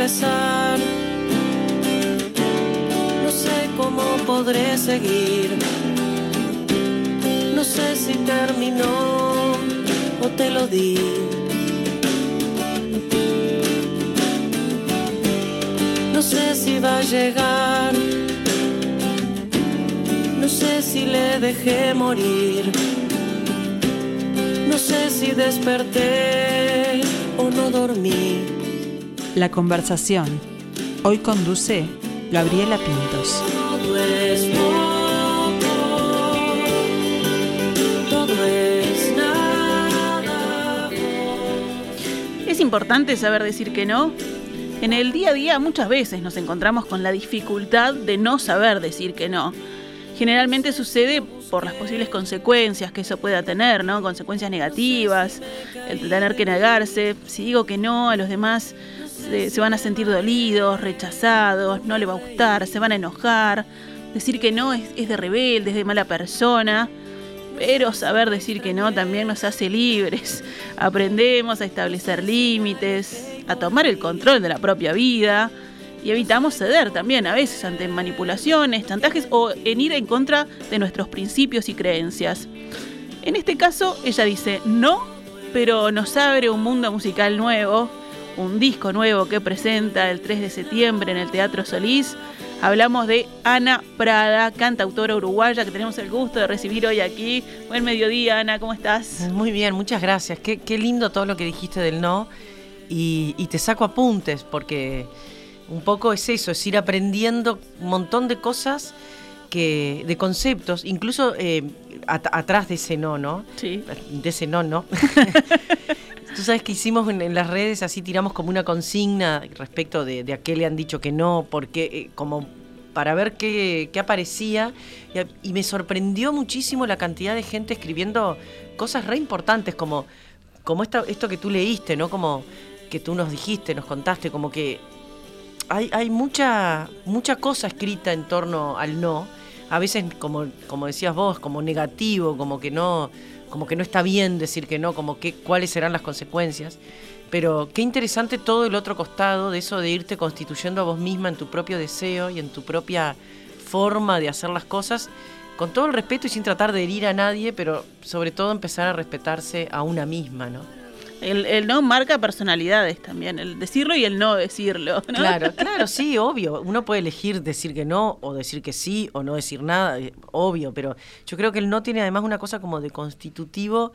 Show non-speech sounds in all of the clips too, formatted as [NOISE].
No sé cómo podré seguir. No sé si terminó o te lo di. No sé si va a llegar. No sé si le dejé morir. No sé si desperté o no dormí. La conversación. Hoy conduce Gabriela Pintos. Todo es poco, todo es nada. Es importante saber decir que no. En el día a día muchas veces nos encontramos con la dificultad de no saber decir que no. Generalmente sucede por las posibles consecuencias que eso pueda tener, ¿no? Consecuencias negativas, el tener que negarse. Si digo que no a los demás, se, van a sentir dolidos, rechazados, no le va a gustar, se van a enojar. Decir que no es, es de rebelde, es de mala persona. Pero saber decir que no también nos hace libres. [LAUGHS] Aprendemos a establecer límites, a tomar el control de la propia vida y evitamos ceder también a veces ante manipulaciones, chantajes o en ir en contra de nuestros principios y creencias. En este caso, ella dice no, pero nos abre un mundo musical nuevo, un disco nuevo que presenta el 3 de septiembre en el Teatro Solís. Hablamos de Ana Prada, cantautora uruguaya que tenemos el gusto de recibir hoy aquí. Buen mediodía, Ana, ¿cómo estás? Muy bien, muchas gracias. Qué, qué lindo todo lo que dijiste del no. Y, y te saco apuntes porque un poco es eso, es ir aprendiendo un montón de cosas, que, de conceptos, incluso eh, at- atrás de ese no, ¿no? Sí. De ese no, ¿no? [LAUGHS] Tú sabes que hicimos en, las redes, así tiramos como una consigna respecto de, a qué le han dicho que no, porque eh, como para ver qué, qué aparecía, y, me sorprendió muchísimo la cantidad de gente escribiendo cosas re importantes, como, como esto que tú leíste, ¿no? Como que tú nos dijiste, nos contaste, como que hay, hay mucha, mucha cosa escrita en torno al no. A veces, como, como decías vos, como negativo, como que no, como que no está bien decir que no, como que cuáles serán las consecuencias. Pero qué interesante todo el otro costado de eso de irte constituyendo a vos misma en tu propio deseo y en tu propia forma de hacer las cosas, con todo el respeto y sin tratar de herir a nadie, pero sobre todo empezar a respetarse a una misma, ¿no? El, el no marca personalidades también, el decirlo y el no decirlo. ¿no? Claro, [LAUGHS] claro, sí, obvio. Uno puede elegir decir que no o decir que sí o no decir nada, eh, obvio, pero yo creo que el no tiene además una cosa como de constitutivo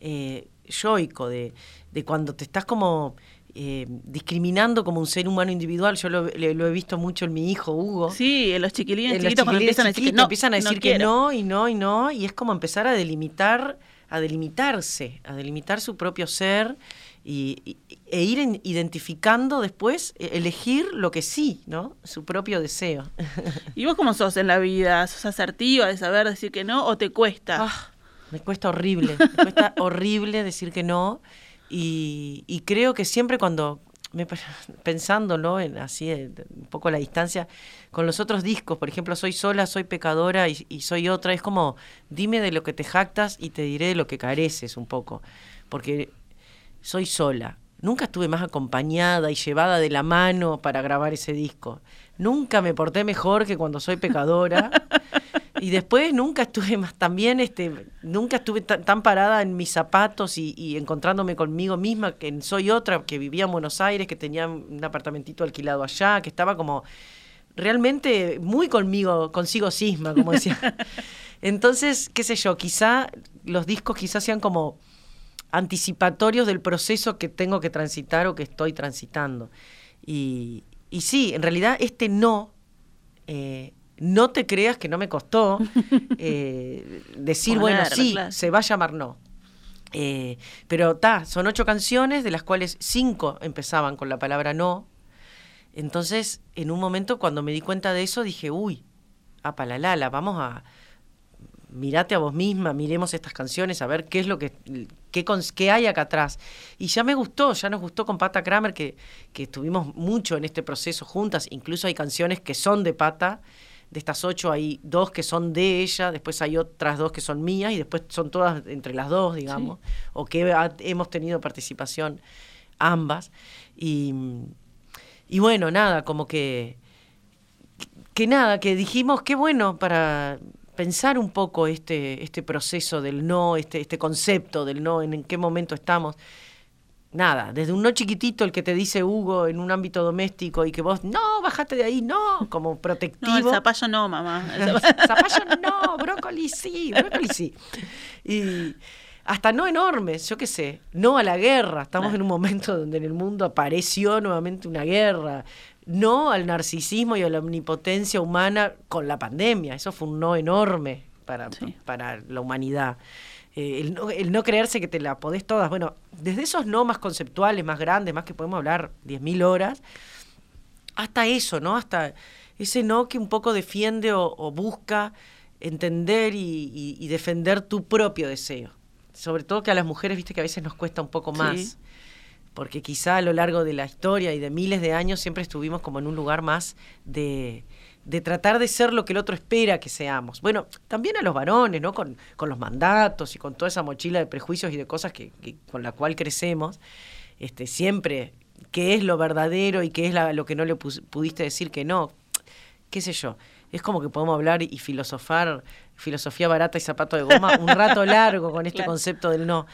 eh, yoico, de, de cuando te estás como eh, discriminando como un ser humano individual. Yo lo, lo he visto mucho en mi hijo Hugo. Sí, en los chiquilines En los chiquitos cuando chiquilines empiezan a decir que no, empiezan a decir que no y no y no, y es como empezar a delimitar, a delimitarse, a delimitar su propio ser y, y- e ir en- identificando después, e- elegir lo que sí, ¿no? Su propio deseo. [LAUGHS] ¿Y vos cómo sos en la vida? ¿Sos asertiva de saber decir que no o te cuesta? Ah, me cuesta horrible, me cuesta [LAUGHS] horrible decir que no y, y creo que siempre cuando me, [LAUGHS] pensándolo en así eh, un poco la distancia con los otros discos, por ejemplo, soy sola, soy pecadora y soy otra, es como dime de lo que te jactas y te diré de lo que careces un poco, porque soy sola. Nunca estuve más acompañada y llevada de la mano para grabar ese disco. Nunca me porté mejor que cuando soy pecadora. [LAUGHS] Y después nunca estuve más también, este, nunca estuve tan, parada en mis zapatos y, y encontrándome conmigo misma, que soy otra, que vivía en Buenos Aires, que tenía un apartamentito alquilado allá, que estaba como realmente muy conmigo, consigo cisma, como decía. [LAUGHS] Entonces, qué sé yo, quizá los discos quizás sean como anticipatorios del proceso que tengo que transitar o que estoy transitando. Y, y sí, en realidad este no, eh, no te creas que no me costó [LAUGHS] eh, decir, bueno, sí, claro. se va a llamar no. Eh, pero ta, son ocho canciones, de las cuales cinco empezaban con la palabra no. Entonces, en un momento cuando me di cuenta de eso, dije, uy, apalalala, vamos a, mirate a vos misma, miremos estas canciones, a ver qué es lo que qué, qué hay acá atrás. Y ya me gustó, ya nos gustó con Pata Kramer, que, que estuvimos mucho en este proceso juntas, incluso hay canciones que son de Pata, de estas ocho hay dos que son de ella, después hay otras dos que son mías y después son todas entre las dos, digamos, o que ha- hemos tenido participación ambas. Y, y bueno, nada, como que, que nada, que dijimos, qué bueno para pensar un poco este, este proceso del no, este, este concepto del no, en, en qué momento estamos nada, desde un no chiquitito el que te dice Hugo en un ámbito doméstico y que vos, no, bajate de ahí, no, como protectivo. No, el zapallo no, mamá. [LAUGHS] zapallo no, brócoli sí, brócoli sí. Y hasta no enormes, yo qué sé, no a la guerra. Estamos en un momento donde en el mundo apareció nuevamente una guerra. No al narcisismo y a la omnipotencia humana con la pandemia. Eso fue un no enorme para, para la humanidad. Eh, el, no, creerse que te la podés todas. Bueno, desde esos no más conceptuales, más grandes, más que podemos hablar 10.000 horas, hasta eso, ¿no? Hasta ese no que un poco defiende o, busca entender y, defender tu propio deseo. Sobre todo que a las mujeres, viste que a veces nos cuesta un poco más. Porque quizá a lo largo de la historia y de miles de años siempre estuvimos como en un lugar más de, de tratar de ser lo que el otro espera que seamos. Bueno, también a los varones, ¿no? Con, con los mandatos y con toda esa mochila de prejuicios y de cosas que, con la cual crecemos, este, siempre qué es lo verdadero y qué es lo que no le pudiste decir que no, qué sé yo. Es como que podemos hablar y filosofar, filosofía barata y zapato de goma, un rato [LAUGHS] largo con este concepto del no.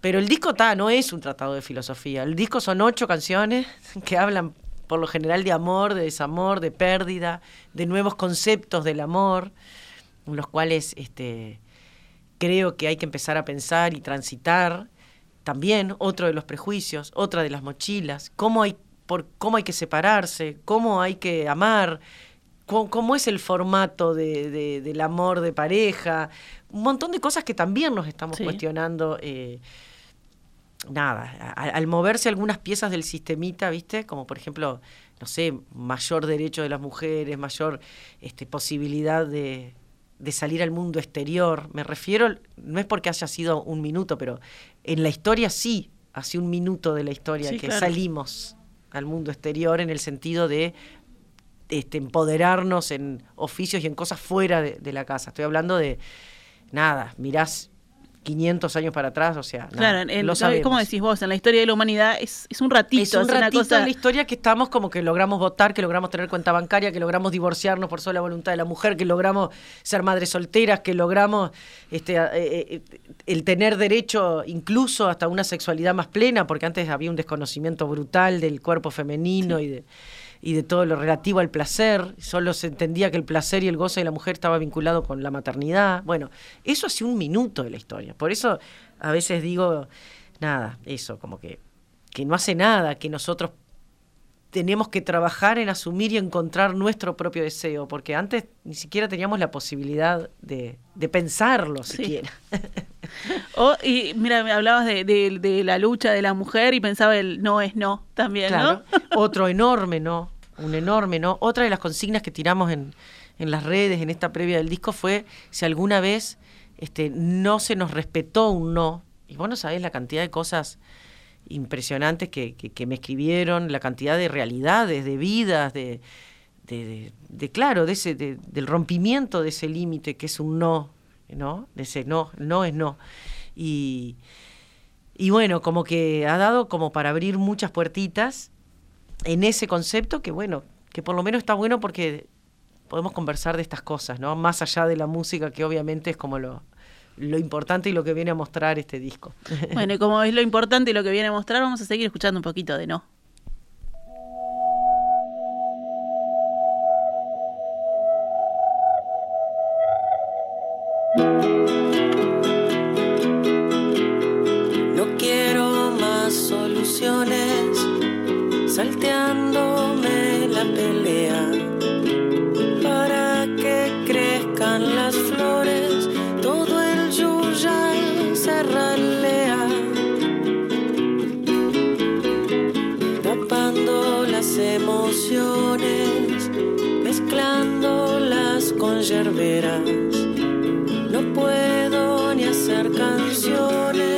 Pero el disco ta, no es un tratado de filosofía. El disco son ocho canciones que hablan por lo general de amor, de desamor, de pérdida, de nuevos conceptos del amor, en los cuales este, creo que hay que empezar a pensar y transitar. También otro de los prejuicios, otra de las mochilas, cómo hay, por, cómo hay que separarse, cómo hay que amar, cómo, es el formato de, del amor de pareja, un montón de cosas que también nos estamos cuestionando. Eh, nada, al, moverse algunas piezas del sistemita, ¿viste? Como por ejemplo, no sé, mayor derecho de las mujeres, mayor este, posibilidad de, de salir al mundo exterior. Me refiero, no es porque haya sido un minuto, pero en la historia sí, hace un minuto de la historia que salimos al mundo exterior en el sentido de este, empoderarnos en oficios y en cosas fuera de, de la casa. Estoy hablando de, nada, mirás 500 años para atrás, o sea, claro, lo sabemos. como decís vos, en la historia de la humanidad es, es un ratito. Es un ratito en la historia que estamos como que logramos votar, que logramos tener cuenta bancaria, que logramos divorciarnos por sola voluntad de la mujer, que logramos ser madres solteras, que logramos este, eh, eh, el tener derecho incluso hasta una sexualidad más plena, porque antes había un desconocimiento brutal del cuerpo femenino y de y de todo lo relativo al placer, solo se entendía que el placer y el goce de la mujer estaba vinculado con la maternidad. Bueno, eso hace un minuto de la historia. Por eso a veces digo, nada, eso, como que, que no hace nada, que nosotros tenemos que trabajar en asumir y encontrar nuestro propio deseo, porque antes ni siquiera teníamos la posibilidad de, de pensarlo siquiera. [LAUGHS] y mira, me hablabas de, de, la lucha de la mujer y pensaba el no es no también, ¿no? Otro enorme no, un enorme no. Otra de las consignas que tiramos en, en las redes en esta previa del disco fue si alguna vez este, no se nos respetó un no. Y vos no sabés la cantidad de cosas impresionantes que, que, me escribieron, la cantidad de realidades, de vidas, de, de, de, claro, de ese, del rompimiento de ese límite que es un no, ¿no? De ese no, no es no. Y, y bueno, como que ha dado como para abrir muchas puertitas en ese concepto que bueno, que por lo menos está bueno porque podemos conversar de estas cosas, ¿no? Más allá de la música que obviamente es como lo, lo importante y lo que viene a mostrar este disco. Bueno, y como es lo importante y lo que viene a mostrar, vamos a seguir escuchando un poquito de no. Emociones, mezclándolas con yerberas. No puedo ni hacer canciones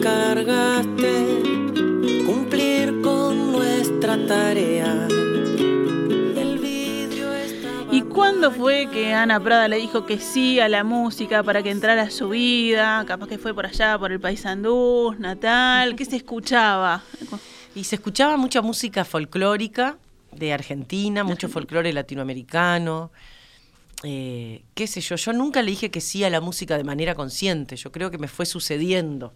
encargaste cumplir con nuestra tarea. El vidrio estaba ¿Y cuándo fue que Ana Prada le dijo que sí a la música para que entrara a su vida? Capaz que fue por allá, por el Paysandú, Natal. ¿Qué se escuchaba? Y se escuchaba mucha música folclórica de Argentina, mucho folclore latinoamericano. eh, qué sé yo, yo nunca le dije que sí a la música de manera consciente, yo creo que me fue sucediendo.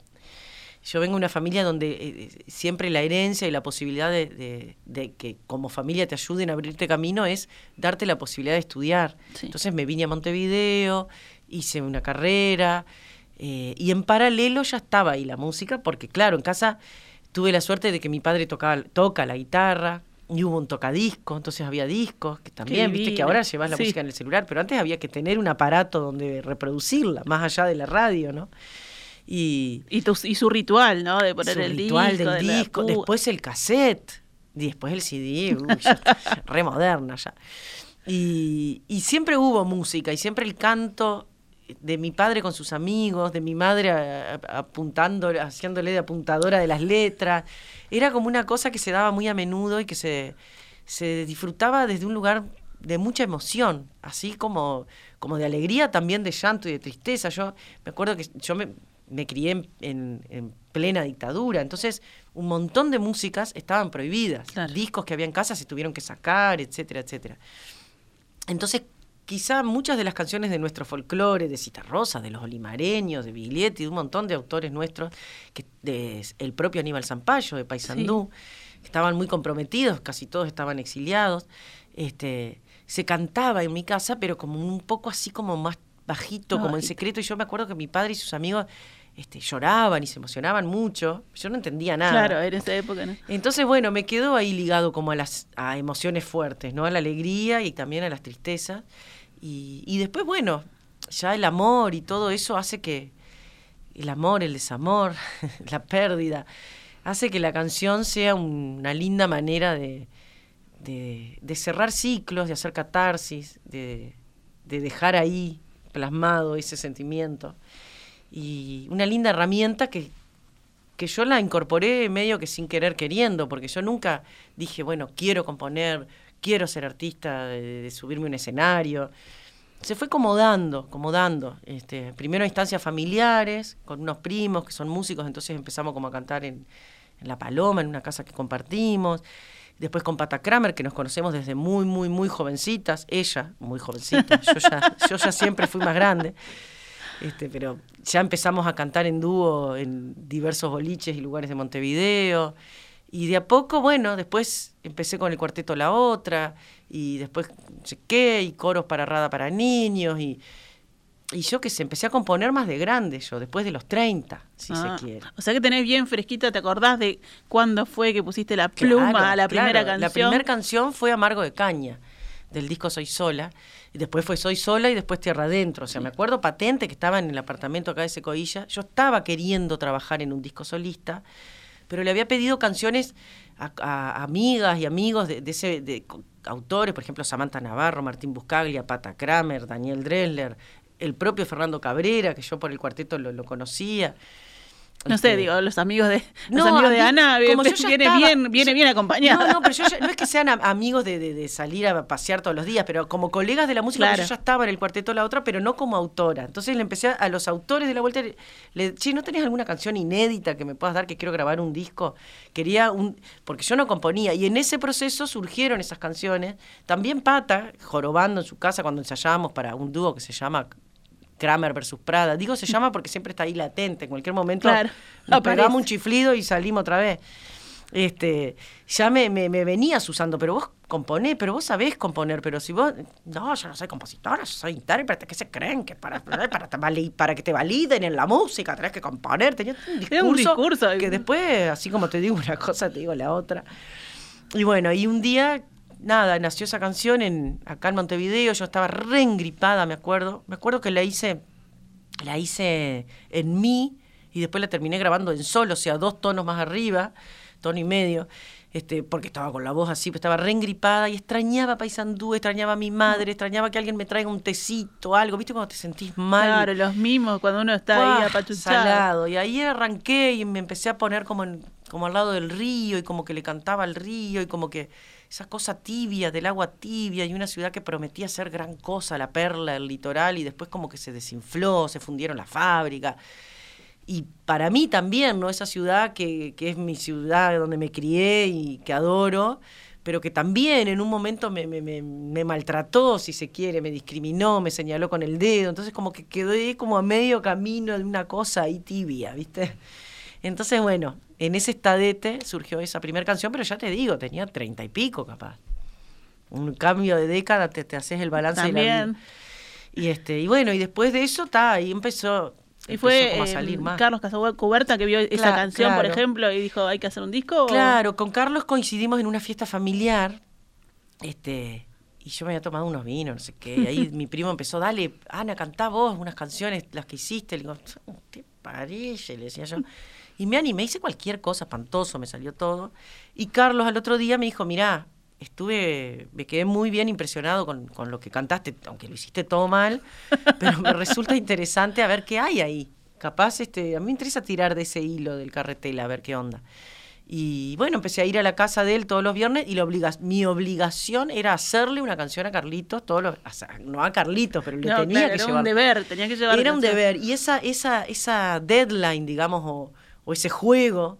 Yo vengo de una familia donde eh, siempre la herencia y la posibilidad de, de- de que como familia te ayuden a abrirte camino es darte la posibilidad de estudiar. Sí. Entonces me vine a Montevideo, hice una carrera eh, y en paralelo ya estaba ahí la música, porque claro, en casa tuve la suerte de que mi padre tocaba, toca la guitarra y hubo un tocadisco, entonces había discos, que también, viste que ahora llevas la Sí. música en el celular, pero antes había que tener un aparato donde reproducirla, más allá de la radio, ¿no? Y, Y, tu- y su ritual, ¿no? De poner su el ritual disco. de del disco, pu- después el cassette, y después el CD, uy, re moderna ya. Y, y siempre hubo música, y siempre el canto de mi padre con sus amigos, de mi madre apuntando, haciéndole de apuntadora de las letras. Era como una cosa que se daba muy a menudo y que se, se disfrutaba desde un lugar de mucha emoción, así como, como de alegría, también de llanto y de tristeza. Yo me acuerdo que yo me, me crié en, en- en plena dictadura, entonces un montón de músicas estaban prohibidas, Claro. discos que había en casa se tuvieron que sacar, etcétera, etcétera. Entonces, quizá muchas de las canciones de nuestro folclore, de Citarrosa, de los olimareños, de Biglietti, de un montón de autores nuestros, que de el propio Aníbal Zampayo, de Paysandú, que estaban muy comprometidos, casi todos estaban exiliados, este, se cantaba en mi casa, pero como un poco así como más bajito, como en secreto, y yo me acuerdo que mi padre y sus amigos este, lloraban y se emocionaban mucho, yo no entendía nada. Claro, en esa época, ¿no? Entonces, bueno, me quedó ahí ligado como a las a emociones fuertes, ¿no? A la alegría y también a las tristezas. Y, y después, bueno, ya el amor y todo eso hace que el amor, el desamor, [LAUGHS] la pérdida, hace que la canción sea un- una linda manera de, de, de cerrar ciclos, de hacer catarsis, de, de dejar ahí plasmado ese sentimiento. Y una linda herramienta que, que yo la incorporé medio que sin querer queriendo, porque yo nunca dije, bueno, quiero componer, quiero ser artista, de, de subirme un escenario. Se fue como dando, como dando. Este, primero instancias familiares, con unos primos que son músicos, entonces empezamos como a cantar en La Paloma, en una casa que compartimos. Después con Pata Kramer, que nos conocemos desde muy, muy, muy jovencitas. Ella, muy jovencita. Yo ya, yo ya siempre fui más grande. Este, pero ya empezamos a cantar en dúo en diversos boliches y lugares de Montevideo. Y de a poco, bueno, después empecé con el cuarteto La Otra, y después no sé qué, y coros para Rada para niños, y, y yo que sé, empecé a componer más de grande yo, después de los 30, si Ah, se quiere. O sea que tenés bien fresquita, ¿te acordás de cuándo fue que pusiste la pluma Claro, a la claro. primera canción? La primera canción fue Amargo de Caña, del disco Soy Sola. Y después fue Soy Sola y después Tierra Adentro. O sea, me acuerdo patente que estaba en el apartamento acá de Secoilla. Yo estaba queriendo trabajar en un disco solista, pero le había pedido canciones a, a amigas y amigos de, de ese de autores, por ejemplo, Samantha Navarro, Martín Buscaglia, Pata Kramer, Daniel Dresler, el propio Fernando Cabrera, que yo por el cuarteto lo, conocía. No sé, Este, digo, los amigos de los amigos de Ana como [LAUGHS] viene, yo estaba- bien, viene yo- bien acompañada. No, no, pero yo ya- no es que sean am- amigos de, de- de salir a pasear todos los días, pero como colegas de la música, Claro. yo ya estaba en el cuarteto La Otra, pero no como autora. Entonces le empecé a, a los autores de la vuelta, le, le- che, ¿no tenés alguna canción inédita que me puedas dar que quiero grabar un disco? Quería un, porque yo no componía, y en ese proceso surgieron esas canciones. También Pata, jorobando en su casa cuando ensayábamos para un dúo que se llama Kramer versus Prada. Digo se llama porque siempre está ahí latente, en cualquier momento Claro, nos pegamos un chiflido y salimos otra vez. este, ya me, me, me venías usando, pero vos componés, pero vos sabés componer, pero si vos, no, yo no soy compositora, yo soy intérprete, ¿qué se creen? Que para, para, para, para que te validen en la música tenés que componer, tenías un discurso, un discurso. que después, así como te digo una cosa, te digo la otra. Y bueno, y un día, nada, nació esa canción en, acá en Montevideo, yo estaba re engripada, me acuerdo, me acuerdo que la hice, la hice en mi y después la terminé grabando en sol, o sea, dos tonos más arriba, tono y medio, este, porque estaba con la voz así, pues estaba re engripada y extrañaba Paisandú, extrañaba a mi madre, extrañaba que alguien me traiga un tecito, algo, ¿viste? Cuando te sentís mal. Claro, los mimos cuando uno está ahí apachuchado. Salado. Y ahí arranqué y me empecé a poner como, en- como al lado del río y como que le cantaba al río y como que esa cosa tibia del agua tibia y una ciudad que prometía ser gran cosa, la perla, el litoral y después como que se desinfló, se fundieron las fábricas. Y para mí también, ¿no? Esa ciudad que, que es mi ciudad donde me crié y que adoro, pero que también en un momento me, me, me, me maltrató, si se quiere, me discriminó, me señaló con el dedo. Entonces como que quedé como a medio camino de una cosa ahí tibia, ¿viste? Entonces, bueno, en ese estadete surgió esa primera canción, pero ya te digo, tenía treinta y pico capaz. Un cambio de década, te, te haces el balance de la vida. También. Y este, y bueno, y después de eso, está, ahí empezó, Y fue a eh, salir más. Carlos Casacuberta que vio esa canción, por ejemplo, y dijo, hay que hacer un disco. o- Claro, con Carlos coincidimos en una fiesta familiar, este, y yo me había tomado unos vinos, no sé qué, y ahí [LAUGHS] mi primo empezó, dale, Ana, cantá vos unas canciones, las que hiciste, le digo, ¿te parece? Le decía yo. Y me animé, hice cualquier cosa, espantoso, me salió todo. Y Carlos al otro día me dijo, mirá, estuve, me quedé muy bien impresionado con, con lo que cantaste, aunque lo hiciste todo mal, [LAUGHS] pero me resulta interesante a ver qué hay ahí. Capaz, este, a mí me interesa tirar de ese hilo del carretel, a ver qué onda. Y bueno, empecé a ir a la casa de él todos los viernes y la obliga- mi obligación era hacerle una canción a Carlitos, todos los, no a Carlitos, pero le No, tenía claro, que era llevar. un deber, tenía que llevar. Era un deber. Y esa, esa, esa deadline, digamos, o, o ese juego,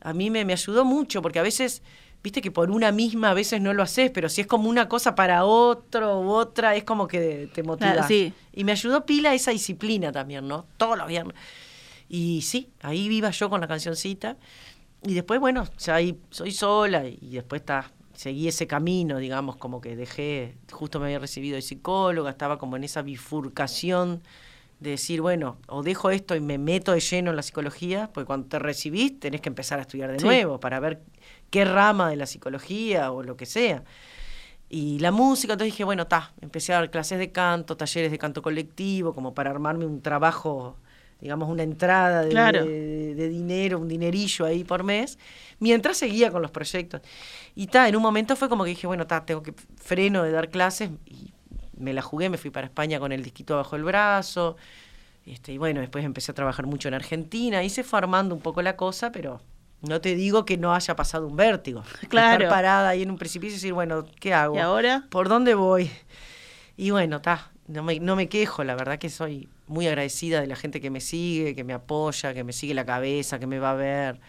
a mí me, me ayudó mucho, porque a veces, viste que por una misma a veces no lo haces, pero si es como una cosa para otro u otra, es como que te motiva. Claro, sí. Y me ayudó pila esa disciplina también, ¿no? Todos los viernes. Y sí, ahí iba yo con la cancioncita. Y después, bueno, ya ahí soy sola y después está, seguí ese camino, digamos, como que dejé, justo me había recibido de psicóloga, estaba como en esa bifurcación de decir, bueno, o dejo esto y me meto de lleno en la psicología, porque cuando te recibís tenés que empezar a estudiar de Sí. nuevo para ver qué rama de la psicología o lo que sea. Y la música, entonces dije, bueno, ta, empecé a dar clases de canto, talleres de canto colectivo, como para armarme un trabajo, digamos, una entrada de, Claro. de- de dinero, un dinerillo ahí por mes, mientras seguía con los proyectos. Y ta, en un momento fue como que dije, bueno, ta, tengo que freno de dar clases y me la jugué, me fui para España con el disquito bajo el brazo. Este, y bueno, después empecé a trabajar mucho en Argentina y se fue armando un poco la cosa, pero no te digo que no haya pasado un vértigo. [LAUGHS] Claro. Estar parada ahí en un precipicio y decir, bueno, ¿qué hago? ¿Y ahora? ¿Por dónde voy? Y bueno, está, no me, no me quejo, la verdad que soy muy agradecida de la gente que me sigue, que me apoya, que me sigue la cabeza, que me va a ver.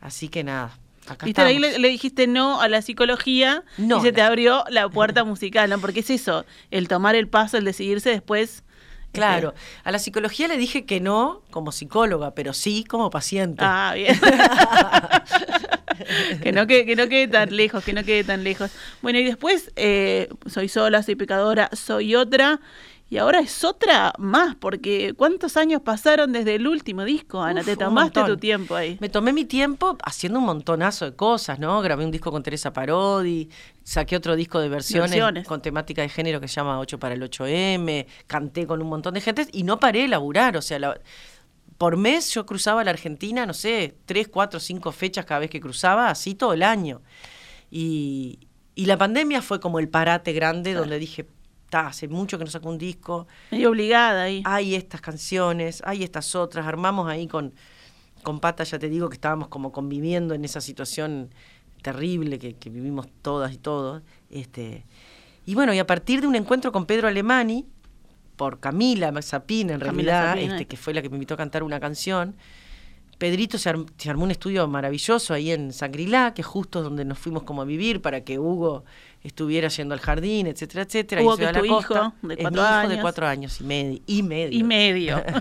Así que nada, acá Viste, ahí le, le dijiste no a la psicología No, y se te abrió la puerta musical, ¿no? Porque es eso, el tomar el paso, el decidirse después. Claro, este, a la psicología le dije que no como psicóloga, pero sí como paciente. Ah, bien. [LAUGHS] que, no quede, que no quede tan lejos, que no quede tan lejos. Bueno, y después eh, soy sola, soy pecadora, soy otra. Y ahora es otra más, porque ¿cuántos años pasaron desde el último disco, Ana? Uf, Te tomaste tu tiempo ahí. Me tomé mi tiempo haciendo un montonazo de cosas, ¿no? Grabé un disco con Teresa Parodi, saqué otro disco de versiones, Versiones. con temática de género que se llama 8 para el 8M, canté con un montón de gente y no paré de laburar, o sea, la- por mes yo cruzaba la Argentina, no sé, tres, cuatro, cinco fechas cada vez que cruzaba, así todo el año. Y, y la pandemia fue como el parate grande donde dije, "Ta, hace mucho que no saco un disco, Medio obligada ahí. hay estas canciones, hay estas otras, armamos ahí con, con Pata, ya te digo que estábamos como conviviendo en esa situación terrible que, que vivimos todas y todos. Este, y bueno, y a partir de un encuentro con Pedro Alemani, por Camila Zapina en Camila realidad, Zapina. este, que fue la que me invitó a cantar una canción, Pedrito se, arm- se armó un estudio maravilloso ahí en Sangrilá, que es justo donde nos fuimos como a vivir para que Hugo estuviera yendo al jardín, etcétera, etcétera. Hugo, y que es tu hijo de Es cuatro hijo años. de cuatro años y medio. Y medio. Y medio. [LAUGHS]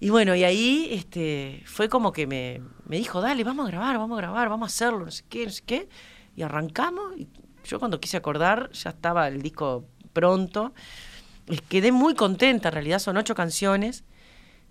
Y bueno, y ahí este, fue como que me, me dijo, dale, vamos a grabar, vamos a grabar, vamos a hacerlo, no sé qué, no sé qué. Y arrancamos. Y yo cuando quise acordar, ya estaba el disco pronto. Y quedé muy contenta, en realidad son ocho canciones,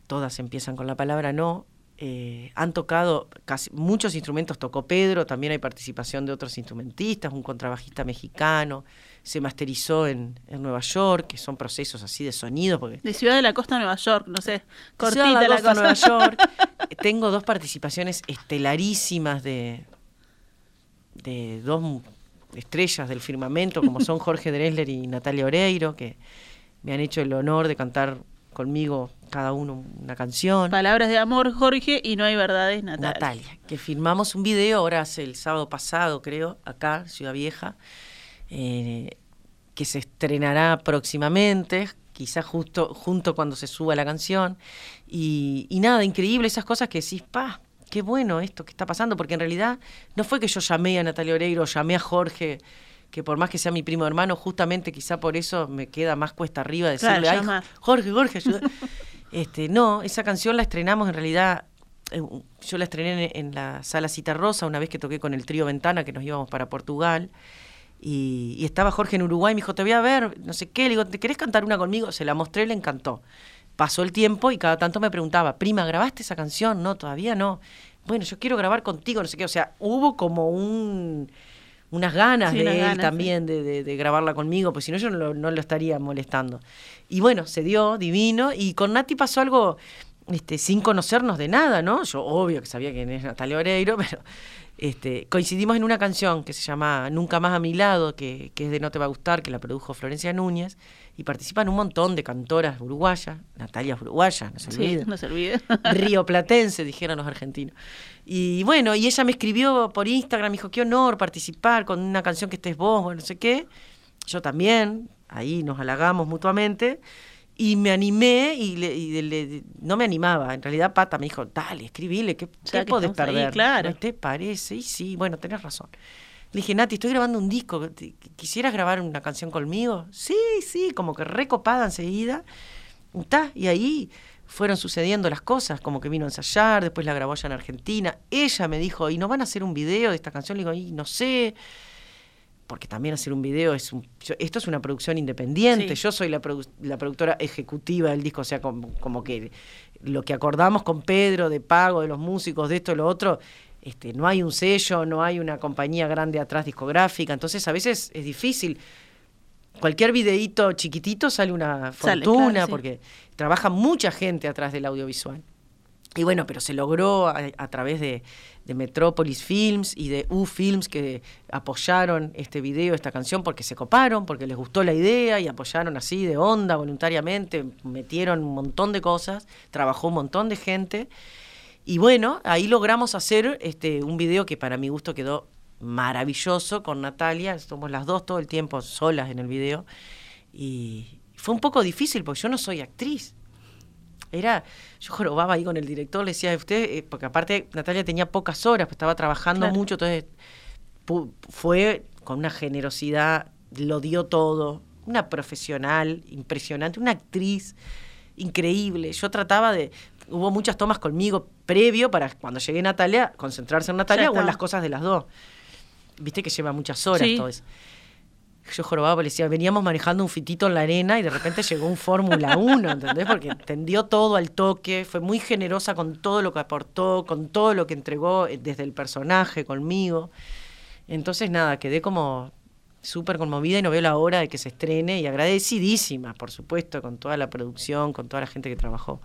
todas empiezan con la palabra no. Eh, han tocado casi muchos instrumentos, tocó Pedro, también hay participación de otros instrumentistas, un contrabajista mexicano, se masterizó en, en Nueva York, que son procesos así de sonido. Porque De Ciudad de la Costa a Nueva York, no sé, Ciudad cortita de la, la Costa, cosa. Nueva York. [LAUGHS] Tengo dos participaciones estelarísimas de, de dos estrellas del firmamento, como son [LAUGHS] Jorge Dresler y Natalia Oreiro, que me han hecho el honor de cantar conmigo cada uno una canción. Palabras de amor, Jorge, y no hay verdades, Natalia. Natalia, que filmamos un video ahora hace el sábado pasado, creo, acá, Ciudad Vieja, eh, que se estrenará próximamente, quizás justo junto cuando se suba la canción. Y, y nada, increíble esas cosas que decís, pa, qué bueno esto que está pasando, porque en realidad no fue que yo llamé a Natalia Oreiro, llamé a Jorge, que por más que sea mi primo hermano, justamente quizá por eso me queda más cuesta arriba decirle, Claro, "Ay. Jorge, Jorge, ayuda. [LAUGHS] este, no, esa canción la estrenamos en realidad, eh, yo la estrené en, en la sala Cita Rosa una vez que toqué con el trío Ventana, que nos íbamos para Portugal. Y, y estaba Jorge en Uruguay, me dijo, te voy a ver, no sé qué, le digo, ¿te querés cantar una conmigo? Se la mostré, le encantó. Pasó el tiempo y cada tanto me preguntaba, prima, ¿grabaste esa canción? No, todavía no. Bueno, yo quiero grabar contigo, no sé qué. O sea, hubo como un, unas ganas Sí, de unas él ganas, también de, de- de grabarla conmigo, pues si no yo no lo, no lo estaría molestando. Y bueno, se dio, divino. Y con Nati pasó algo este, sin conocernos de nada, ¿no? Yo obvio que sabía quién es Natalia Oreiro, [LAUGHS] pero este, coincidimos en una canción que se llama Nunca más a mi lado, que, que es de No te va a gustar, que la produjo Florencia Núñez, y participan un montón de cantoras uruguayas, Natalia uruguaya, no se Sí, olvide. no se olvide. [LAUGHS] Río Platense, dijeron los argentinos. Y bueno, y ella me escribió por Instagram, me dijo, qué honor participar con una canción que estés vos, bueno, no sé qué. Yo también, ahí nos halagamos mutuamente. Y me animé y, le- y le- no me animaba. En realidad Pata me dijo, dale, escribile, ¿qué, qué que podés ahí, perder? claro. ¿No te parece? Y sí, bueno, tenés razón. Le dije, Nati, estoy grabando un disco. ¿te- ¿Quisieras grabar una canción conmigo? Sí, sí, como que recopada enseguida. Y ahí fueron sucediendo las cosas, como que vino a ensayar, después la grabó allá en Argentina. Ella me dijo, ¿y no van a hacer un video de esta canción? Le digo, y no sé, porque también hacer un video es un... yo- esto es una producción independiente, Sí. yo soy la, produ- la productora ejecutiva del disco, o sea, como, como que lo que acordamos con Pedro de pago de los músicos, de esto y lo otro, este, no hay un sello, no hay una compañía grande atrás discográfica, entonces a veces es difícil. Cualquier videíto chiquitito sale una Sale, fortuna, claro, sí. porque trabaja mucha gente atrás del audiovisual. Y bueno, pero se logró a, a través de, de Metropolis Films y de U Films que apoyaron este video, esta canción, porque se coparon, porque les gustó la idea y apoyaron así de onda, voluntariamente, metieron un montón de cosas, trabajó un montón de gente. Y bueno, ahí logramos hacer este, un video que para mi gusto quedó maravilloso con Natalia, somos las dos todo el tiempo solas en el video. Y fue un poco difícil porque yo no soy actriz era, yo jorobaba ahí con el director, le decía, usted, eh, porque aparte Natalia tenía pocas horas, pues estaba trabajando Claro. mucho, entonces fue con una generosidad, lo dio todo, una profesional impresionante, una actriz increíble. Yo trataba de, hubo muchas tomas conmigo previo para cuando llegué Natalia, concentrarse en Natalia o en las cosas de las dos. Viste que lleva muchas horas Sí. todo eso. Yo jorobaba, le decía, veníamos manejando un fitito en la arena y de repente llegó un Fórmula 1, ¿entendés? Porque entendió todo al toque, fue muy generosa con todo lo que aportó, con todo lo que entregó eh, desde el personaje, conmigo. Entonces, nada, quedé como súper conmovida y no veo la hora de que se estrene y agradecidísima, por supuesto, con toda la producción, con toda la gente que trabajó.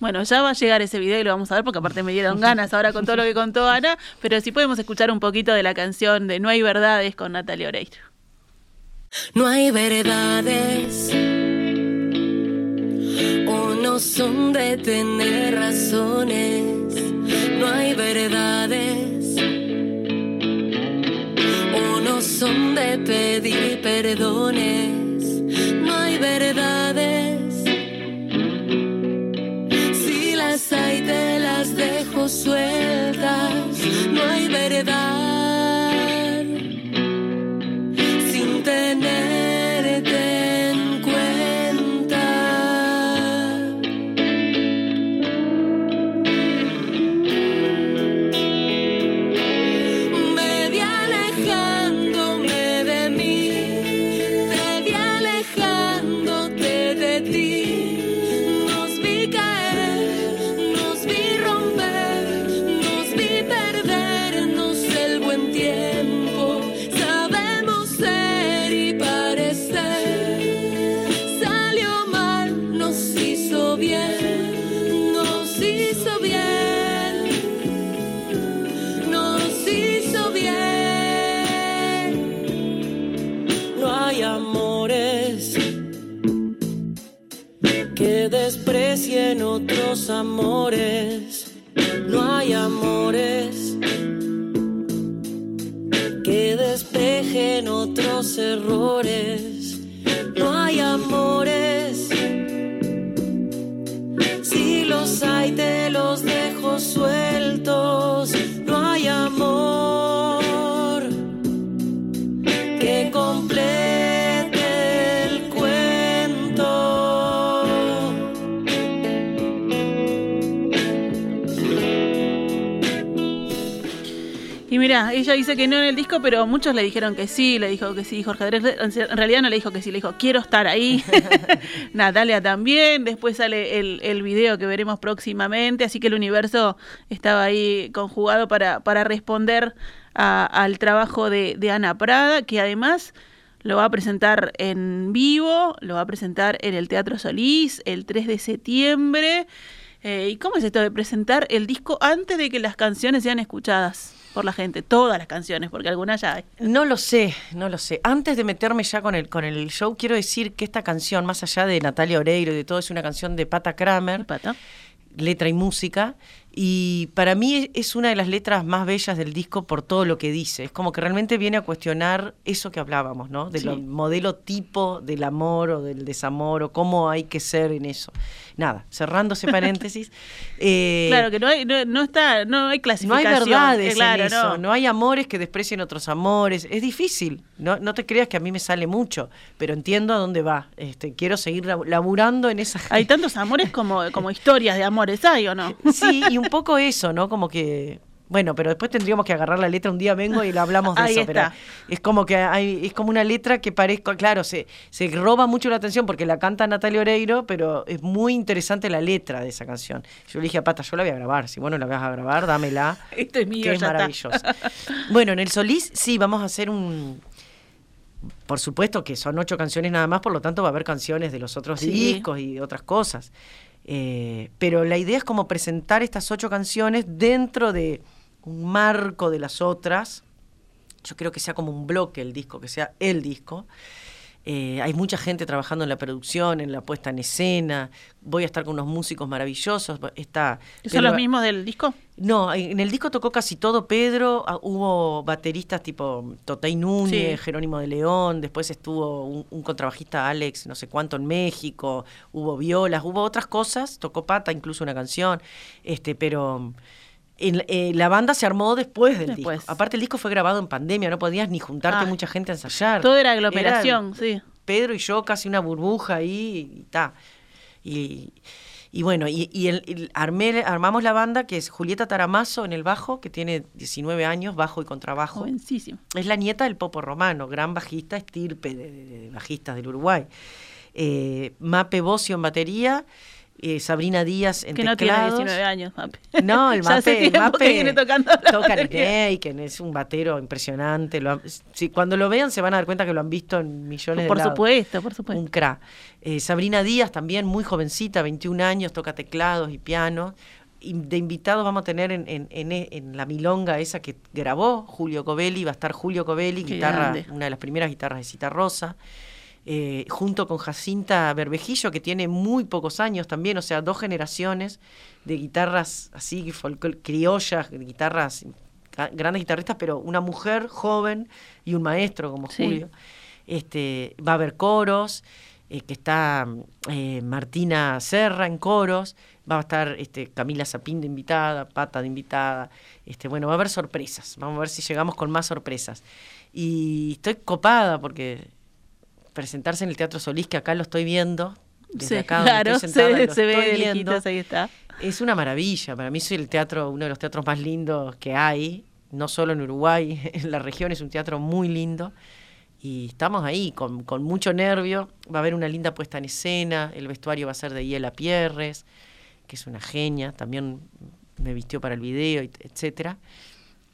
Bueno, ya va a llegar ese video y lo vamos a ver porque aparte me dieron ganas ahora con todo lo que contó Ana, pero si podemos escuchar un poquito de la canción de No hay verdades con Natalia Oreiro. No hay verdades o no son de tener razones. No hay verdades no son de pedir perdones. No hay verdades. Si las hay te las dejo sueltas. No hay verdad mira, ella dice que no en el disco, pero muchos le dijeron que sí, le dijo que sí, Jorge Andrés en realidad no le dijo que sí, le dijo quiero estar ahí. [LAUGHS] [LAUGHS] Natalia también, después sale el, el video que veremos próximamente, así que el universo estaba ahí conjugado para, para responder a- al trabajo de, de Ana Prada, que además lo va a presentar en vivo, lo va a presentar en el Teatro Solís el 3 de septiembre. Eh, ¿Y cómo es esto de presentar el disco antes de que las canciones sean escuchadas por la gente? Todas las canciones, porque algunas ya hay. No lo sé, no lo sé. Antes de meterme ya con el, con el show, quiero decir que esta canción, más allá de Natalia Oreiro y de todo, es una canción de Pata Kramer, Pata. letra y música. Y para mí es una de las letras más bellas del disco por todo lo que dice. Es como que realmente viene a cuestionar eso que hablábamos, ¿no? Del Sí. modelo tipo del amor o del desamor o cómo hay que ser en eso. Nada, cerrando ese [LAUGHS] paréntesis. eh, Claro que no hay, no, no está, no hay no clasificación. hay verdades eh, claro, en eso, no. no. hay amores que desprecien otros amores, es difícil, no, no te creas que a mí me sale mucho, pero entiendo a dónde va, este, quiero seguir lab- laburando en esa... Hay tantos amores como, como historias de amores, ¿hay o no? Sí, y un poco eso, ¿no? Como que... Bueno, pero después tendríamos que agarrar la letra un día vengo y la hablamos de Ahí eso, está. pero es como que hay, es como una letra que parezca, claro, se, se roba mucho la atención porque la canta Natalia Oreiro, pero es muy interesante la letra de esa canción. Yo le dije a Pata, yo la voy a grabar, si vos no la vas a grabar, dámela. [LAUGHS] Esto es mío, que es maravillosa. Bueno, en el Solís sí, vamos a hacer un... Por supuesto que son ocho canciones nada más, por lo tanto va a haber canciones de los otros Sí. discos y otras cosas. Eh, pero la idea es como presentar estas ocho canciones dentro de un marco de las otras. Yo creo que sea como un bloque el disco, que sea el disco. Eh, hay mucha gente trabajando en la producción, en la puesta en escena. Voy a estar con unos músicos maravillosos. Está ¿Son los mismos del disco? no, en el disco tocó casi todo Pedro, ah, hubo bateristas tipo Totei Núñez, Sí. Jerónimo de León, después estuvo un, un contrabajista Alex, no sé cuánto en México, hubo violas, hubo otras cosas, tocó Pata incluso una canción, este, pero en- eh, la banda se armó después del Después. disco. Aparte el disco fue grabado en pandemia, no podías ni juntarte mucha gente a ensayar. Todo era aglomeración, sí. Pedro y yo casi una burbuja ahí y ta. Y, y bueno, y, y el- el- armé- armamos la banda que es Julieta Taramazo en el bajo, que tiene 19 años, bajo y contrabajo. Jovencísimo. Es la nieta del Popo Romano, gran bajista, estirpe de, de- de bajistas del Uruguay. Eh, Mape Bocio en batería, eh, Sabrina Díaz en Que no tiene teclados. 19 años, Mape. No, el [LAUGHS] Mape, tiempo Mape que viene tocando la toca es un batero impresionante. Lo han- si, cuando lo vean se van a dar cuenta que lo han visto en millones Por de lados. supuesto, por supuesto. Un cra. Eh, Sabrina Díaz también, muy jovencita, 21 años, toca teclados y piano. Y de invitados vamos a tener en, en- en e- en la milonga esa que grabó Julio Covelli, va a estar Julio Covelli, guitarra, grande. una de las primeras guitarras de Cita Rosa. Eh, junto con Jacinta Berbejillo, que tiene muy pocos años también, o sea, dos generaciones de guitarras así, criollas, guitarras, grandes guitarristas, pero una mujer joven y un maestro como Sí. Julio. Este, va a haber coros, eh, que está eh, Martina Serra en coros, va a estar este, Camila Zapín de invitada, Pata de invitada, este, bueno, va a haber sorpresas, vamos a ver si llegamos con más sorpresas. Y estoy copada porque presentarse en el Teatro Solís, que acá lo estoy viendo, desde Sí, acá donde claro, estoy sentada, se, ve viendo. lejitos, ahí está. Es una maravilla. Para mí es el teatro, uno de los teatros más lindos que hay, no solo en Uruguay, [LAUGHS] en la región es un teatro muy lindo. Y estamos ahí con, con mucho nervio. Va a haber una linda puesta en escena. El vestuario va a ser de Hiela Pierres, que es una genia. También me vistió para el video, etcétera.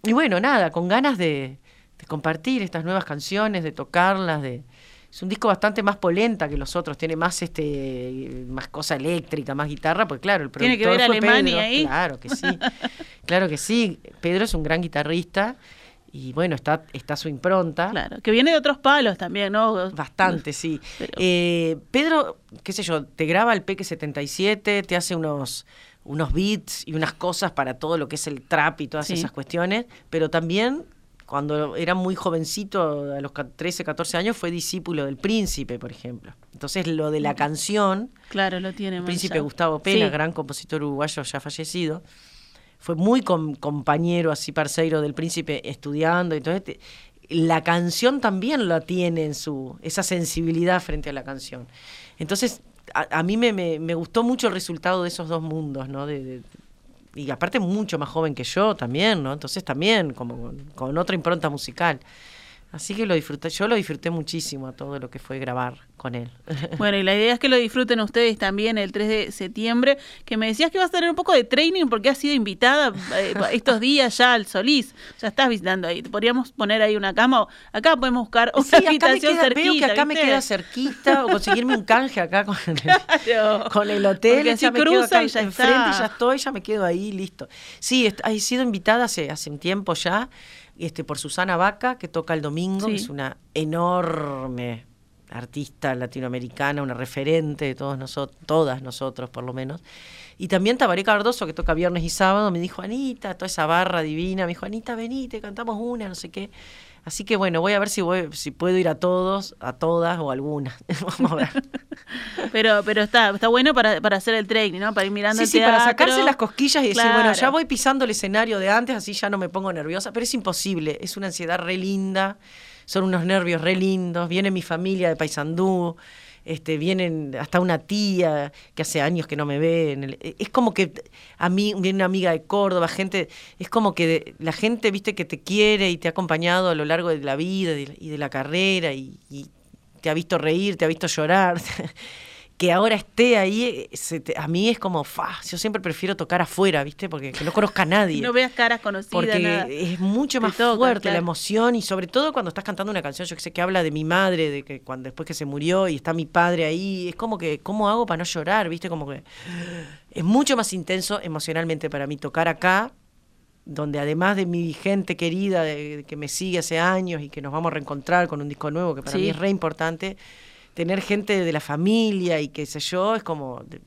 Y bueno, nada, con ganas de, de compartir estas nuevas canciones, de tocarlas, de, es un disco bastante más polenta que los otros, tiene más este más cosa eléctrica, más guitarra, pues claro, el Tiene que productor ver fue Alemania Pedro, ahí. Claro que sí. [LAUGHS] claro que sí. Pedro es un gran guitarrista y bueno, está está su impronta. Claro, que viene de otros palos también, ¿no? Bastante, sí. [LAUGHS] Pero- Eh, Pedro, qué sé yo, te graba el Peque 77, te hace unos, unos beats y unas cosas para todo lo que es el trap y todas Sí. esas cuestiones, pero también cuando era muy jovencito, a los ca- 13, 14 años, fue discípulo del príncipe, por ejemplo. Entonces lo de la canción, Claro, lo tiene el príncipe. Gustavo Pena, Sí. gran compositor uruguayo ya fallecido, fue muy com- compañero, así parceiro del príncipe estudiando. Entonces, te- la canción también la tiene en su, esa sensibilidad frente a la canción. Entonces, a, a mí me, me- me gustó mucho el resultado de esos dos mundos, ¿no? De- de- y aparte mucho más joven que yo también, ¿no? Entonces también como con, con otra impronta musical. Así que lo disfruté, yo lo disfruté muchísimo a todo lo que fue grabar con él. [LAUGHS] Bueno, y la idea es que lo disfruten ustedes también el 3 de septiembre, que me decías que vas a tener un poco de training porque has sido invitada eh, [LAUGHS] estos días ya al Solís. Ya estás visitando ahí. Podríamos poner ahí una cama. Acá podemos buscar una Sí, habitación queda, cerquita. veo que acá me queda cerquita o conseguirme un canje acá con el, Claro. con el hotel. Porque ya me quedo cruza acá y ya enfrente está. ya estoy, ya me quedo ahí, listo. Sí, he sido invitada hace, hace un tiempo ya este, por Susana Vaca, que toca el domingo, que es una enorme artista latinoamericana, una referente de todos nosotros, todas nosotros por lo menos. Y también Tabaré Cardoso, que toca viernes y sábado, me dijo, Anita, toda esa barra divina, me dijo, Anita, venite, cantamos una, no sé qué. Así que bueno, voy a ver si voy, si puedo ir a todos, a todas o a algunas. [LAUGHS] Vamos a ver. [LAUGHS] Pero, pero está, está bueno para, para hacer el training, ¿no? Para ir mirando Sí, el sí, para teatro. sacarse las cosquillas y decir, bueno, ya voy pisando el escenario de antes, así ya no me pongo nerviosa, pero es imposible, es una ansiedad re linda, son unos nervios re lindos, viene mi familia de Paysandú, este, vienen hasta una tía que hace años que no me ve, es como que a mí viene una amiga de Córdoba, gente, es como que la gente, viste, que te quiere y te ha acompañado a lo largo de la vida y de la, y de la carrera y- y te ha visto reír, te ha visto llorar, [LAUGHS] que ahora esté ahí, se te- a mí es como, fa, yo siempre prefiero tocar afuera, ¿viste? Porque que no conozca a nadie. [LAUGHS] No veas caras conocidas, porque nada. es mucho más fuerte la emoción y sobre todo cuando estás cantando una canción, yo que sé, que habla de mi madre, de que cuando después que se murió y está mi padre ahí, es como que, ¿cómo hago para no llorar? ¿Viste? Como que es mucho más intenso emocionalmente para mí tocar acá, donde además de mi gente querida de- de que me sigue hace años y que nos vamos a reencontrar con un disco nuevo, que para Sí. mí es re importante, tener gente de la familia y qué sé yo, es como... de-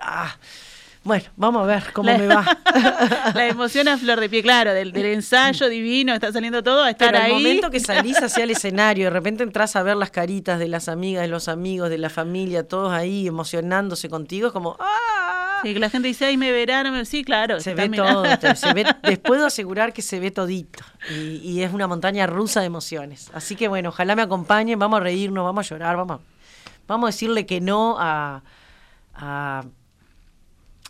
ah, bueno, vamos a ver cómo La- me va. [LAUGHS] La emoción a flor de pie, claro, del, del [LAUGHS] ensayo divino, está saliendo todo, a estar Pero ahí. el momento que salís [LAUGHS] hacia el escenario, de repente entras a ver las caritas de las amigas, de los amigos, de la familia, todos ahí emocionándose contigo, es como, ¡ah! Sí, que la gente dice, ay, me verán, sí, claro. Se ve mirando. todo, se ve, [LAUGHS] les puedo asegurar que se ve todito. Y, y es una montaña rusa de emociones. Así que bueno, ojalá me acompañen, vamos a reírnos, vamos a llorar, vamos, a- vamos a decirle que no a, a,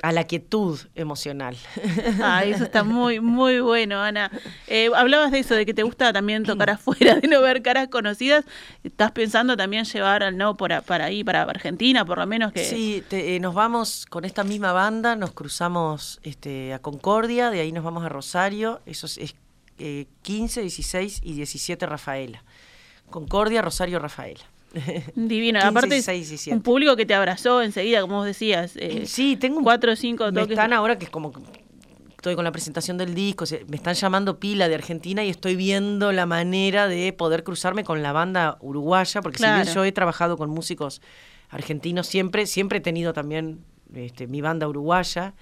a la quietud emocional. [LAUGHS] Ay, eso está muy, muy bueno, Ana. Eh, hablabas de eso, de que te gusta también tocar [CLEARS THROAT] afuera, de no ver caras conocidas. ¿Estás pensando también llevar al no por a- para ahí, para Argentina, por lo menos que... Sí, te- eh, nos vamos con esta misma banda, nos cruzamos este, a Concordia, de ahí nos vamos a Rosario, eso es, es, eh, 15, 16 y 17 Rafaela. Concordia, Rosario, Rafaela. [LAUGHS] Divino. 15, Aparte, 16, es 17. un público que te abrazó enseguida, como vos decías. eh, sí, tengo cuatro o cinco me toques. están ahora que es como estoy con la presentación del disco, me están llamando pila de Argentina y estoy viendo la manera de poder cruzarme con la banda uruguaya, porque si bien yo he trabajado con músicos argentinos siempre, siempre he tenido también este, mi banda uruguaya.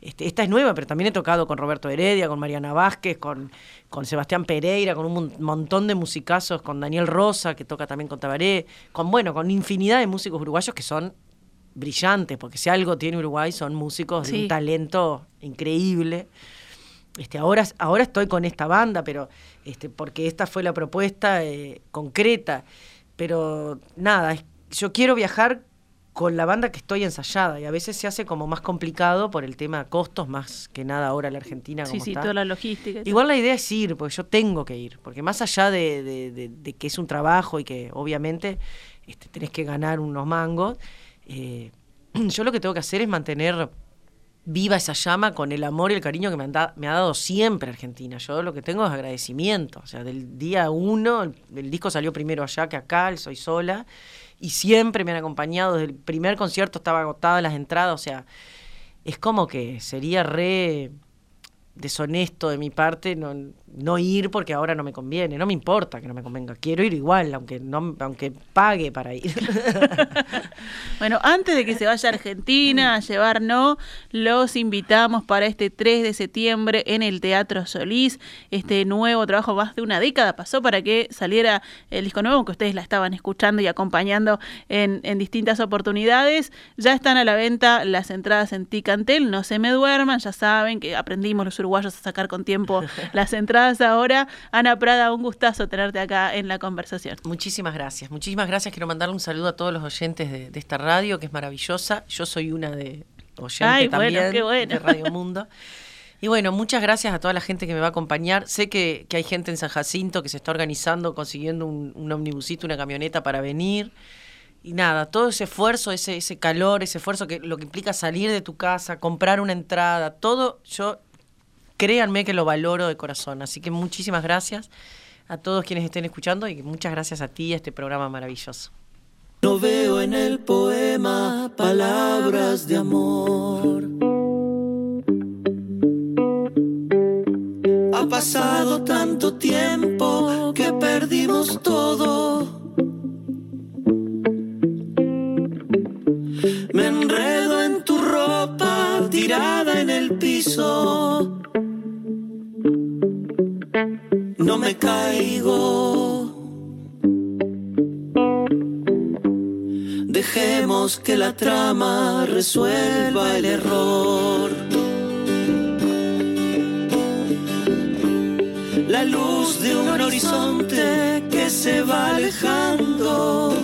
Este, esta es nueva, pero también he tocado con Roberto Heredia, con Mariana Vázquez, con, con Sebastián Pereira, con un mon- montón de musicazos, con Daniel Rosa, que toca también con Tabaré, con bueno, con infinidad de músicos uruguayos que son brillantes, porque si algo tiene Uruguay son músicos de un talento increíble. Este, ahora, ahora estoy con esta banda, pero este, porque esta fue la propuesta eh, concreta. Pero nada, yo quiero viajar con la banda que estoy ensayada y a veces se hace como más complicado por el tema de costos, más que nada ahora la Argentina Sí, como sí, está. toda la logística. Igual la idea es ir, porque yo tengo que ir, porque más allá de, de- de- de que es un trabajo y que obviamente este, tenés que ganar unos mangos, eh, [CLEARS THROAT] yo lo que tengo que hacer es mantener viva esa llama con el amor y el cariño que me, han da- me ha dado siempre Argentina. Yo lo que tengo es agradecimiento. O sea, del día uno, el, el disco salió primero allá que acá, el Soy Sola, y siempre me han acompañado. Desde el primer concierto estaba agotada las entradas. O sea, es como que sería re deshonesto de mi parte no no ir porque ahora no me conviene. No me importa que no me convenga. Quiero ir igual, aunque, no, aunque pague para ir. [LAUGHS] bueno, antes de que se vaya a Argentina a llevar no, los invitamos para este 3 de septiembre en el Teatro Solís. Este nuevo trabajo, más de una década pasó para que saliera el disco nuevo, que ustedes la estaban escuchando y acompañando en, en distintas oportunidades. Ya están a la venta las entradas en Ticantel. No se me duerman, ya saben que aprendimos los uruguayos a sacar con tiempo las [LAUGHS] entradas ahora. Ana Prada, un gustazo tenerte acá en la conversación. Muchísimas gracias, muchísimas gracias. Quiero mandarle un saludo a todos los oyentes de, esta radio, que es maravillosa. Yo soy una de oyentes también de Radio Mundo. Y bueno, muchas gracias a toda la gente que me va a acompañar. Sé que, hay gente en San Jacinto que se está organizando, consiguiendo un, un omnibusito, una camioneta para venir y nada, todo ese esfuerzo, ese, ese calor, ese esfuerzo que lo que implica salir de tu casa, comprar una entrada, todo, yo créanme que lo valoro de corazón. Así que muchísimas gracias a todos quienes estén escuchando y muchas gracias a ti, a este programa maravilloso. No veo en el poema palabras de amor. Ha pasado tanto tiempo que perdimos todo Me enredo en tu ropa tirada en el piso. Me caigo. Dejemos que la trama resuelva el error. La luz de un horizonte que se va alejando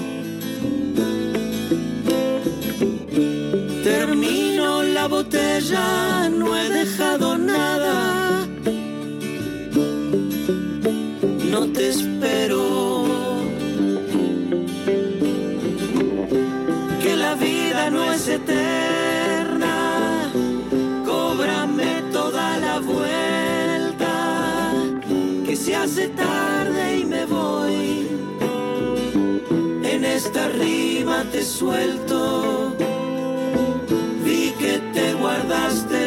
Termino la botella, no eterna. Cóbrame toda la vuelta. Que se hace tarde y me voy. En esta rima te suelto guardaste